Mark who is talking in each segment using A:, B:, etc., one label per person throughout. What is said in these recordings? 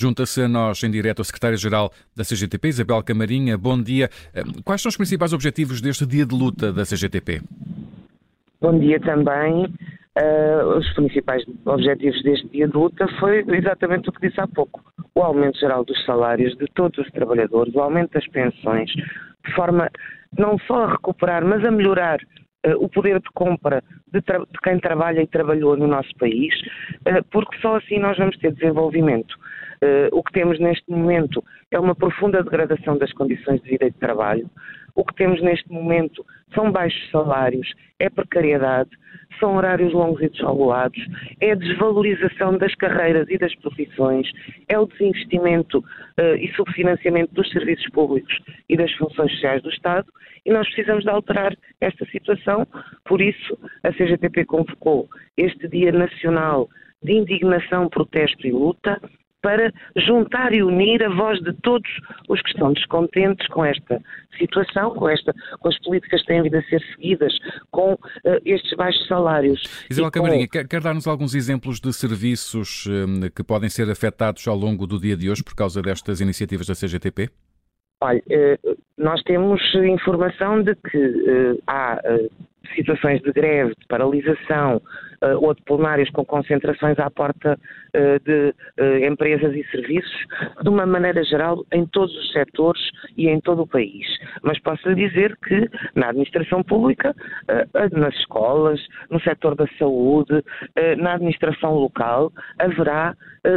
A: Junta-se a nós em direto a secretária-geral da CGTP, Isabel Camarinha. Bom dia. Eh, quais são os principais objetivos deste dia de luta da CGTP?
B: Bom dia também. Uh, os principais objetivos deste dia de luta foi exatamente o que disse há pouco: o aumento geral dos salários de todos os trabalhadores, o aumento das pensões, de forma não só a recuperar, mas a melhorar o poder de compra de, de, quem trabalha e trabalhou no nosso país, uh, porque só assim nós vamos ter desenvolvimento. o que temos neste momento é uma profunda degradação das condições de vida e de trabalho. O que temos neste momento são baixos salários, é precariedade, são horários longos e desregulados, é a desvalorização das carreiras e das profissões, é o desinvestimento uh, e subfinanciamento dos serviços públicos e das funções sociais do Estado e nós precisamos de alterar esta situação. Por isso, a CGTP convocou este Dia Nacional de Indignação, Protesto e Luta para juntar e unir a voz de todos os que estão descontentes com esta situação, com, esta, com as políticas que têm vindo a ser seguidas, com uh, estes baixos salários.
A: Isabel Camarinha, quer, quer dar-nos alguns exemplos de serviços um, que podem ser afetados ao longo do dia de hoje por causa destas iniciativas da CGTP?
B: Olha, uh, nós temos informação de que uh, há situações de greve, de paralisação, ou de plenários com concentrações à porta uh, de uh, empresas e serviços, de uma maneira geral, em todos os setores e em todo o país. Mas posso lhe dizer que na administração pública, nas escolas, no setor da saúde, na administração local, haverá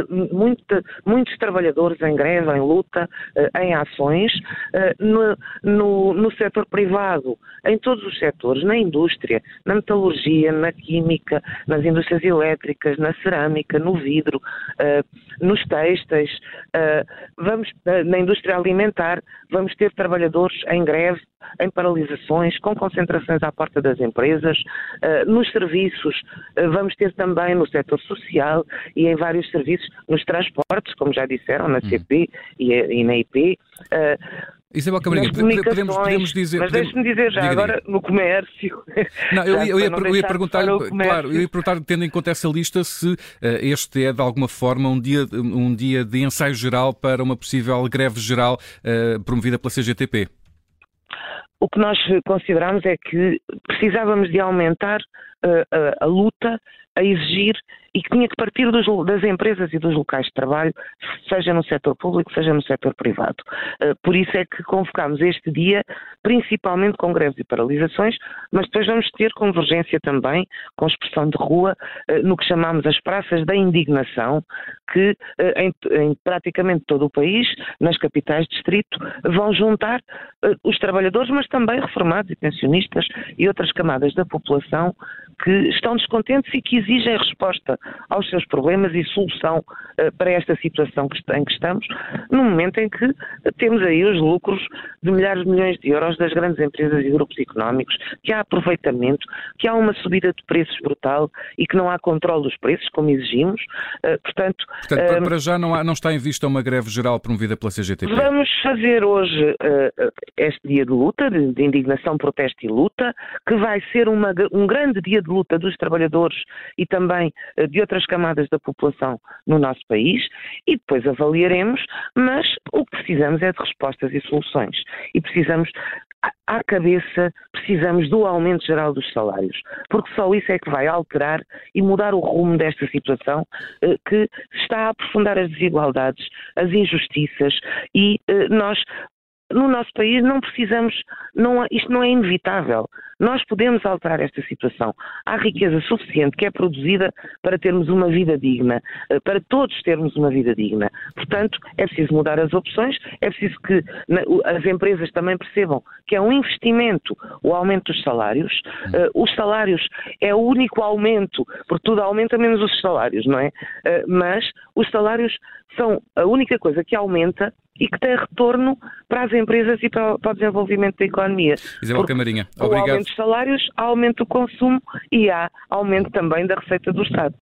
B: muita, muitos trabalhadores em greve, em luta, em ações. No, no, no setor privado, em todos os setores, na indústria, na metalurgia, na química, nas indústrias elétricas, na cerâmica, no vidro, uh, nos têxteis, uh, vamos, uh, na indústria alimentar, vamos ter trabalhadores em greve, em paralisações, com concentrações à porta das empresas, nos serviços, vamos ter também no setor social e em vários serviços, nos transportes, como já disseram, na CP e, e na IP.
A: Isabel Camarinha, podemos, podemos dizer.
B: Mas deixe-me dizer já, diga, agora diga. no comércio.
A: Não, eu, eu, ia, eu ia perguntar, claro, eu ia perguntar, tendo em conta essa lista, se uh, este é de alguma forma um dia, um dia de ensaio geral para uma possível greve geral uh, promovida pela CGTP.
B: O que nós consideramos é que precisávamos de aumentar a, a luta a exigir e que tinha que partir dos, das empresas e dos locais de trabalho, seja no setor público, seja no setor privado. Uh, por isso é que convocámos este dia, principalmente com greves e paralisações, mas depois vamos ter convergência também com expressão de rua uh, no que chamamos as praças da indignação, que uh, em, em, praticamente todo o país, nas capitais de distrito, vão juntar os trabalhadores, mas também reformados e pensionistas e outras camadas da população que estão descontentes e que exigem resposta aos seus problemas e solução uh, para esta situação que, em que estamos, no momento em que temos aí os lucros de milhares de milhões de euros das grandes empresas e grupos económicos, que há aproveitamento, que há uma subida de preços brutal e que não há controle dos preços, como exigimos. Uh, portanto,
A: portanto uh, para já não, há, não, está em vista uma greve geral promovida pela CGTP?
B: Vamos fazer hoje este dia de luta, de, de, indignação, protesto e luta, que vai ser uma, um grande dia de luta dos trabalhadores e também de outras camadas da população no nosso país e depois avaliaremos, mas o que precisamos é de respostas e soluções. E precisamos à cabeça, precisamos do aumento geral dos salários, porque só isso é que vai alterar e mudar o rumo desta situação eh, que está a aprofundar as desigualdades, as injustiças e eh, nós no nosso país não precisamos, não, isto não é inevitável. Nós podemos alterar esta situação. Há riqueza suficiente que é produzida para termos uma vida digna, eh, para todos termos uma vida digna. Portanto, é preciso mudar as opções, é preciso que as empresas também percebam que é um investimento o aumento dos salários. Eh, os salários é o único aumento, porque tudo aumenta menos os salários, não é? Eh, mas os salários são a única coisa que aumenta e que tem retorno para as empresas e para, o desenvolvimento da economia.
A: Isabel Camarinha, obrigado.
B: Há aumento dos salários, há aumento do consumo e há aumento também da receita do Estado.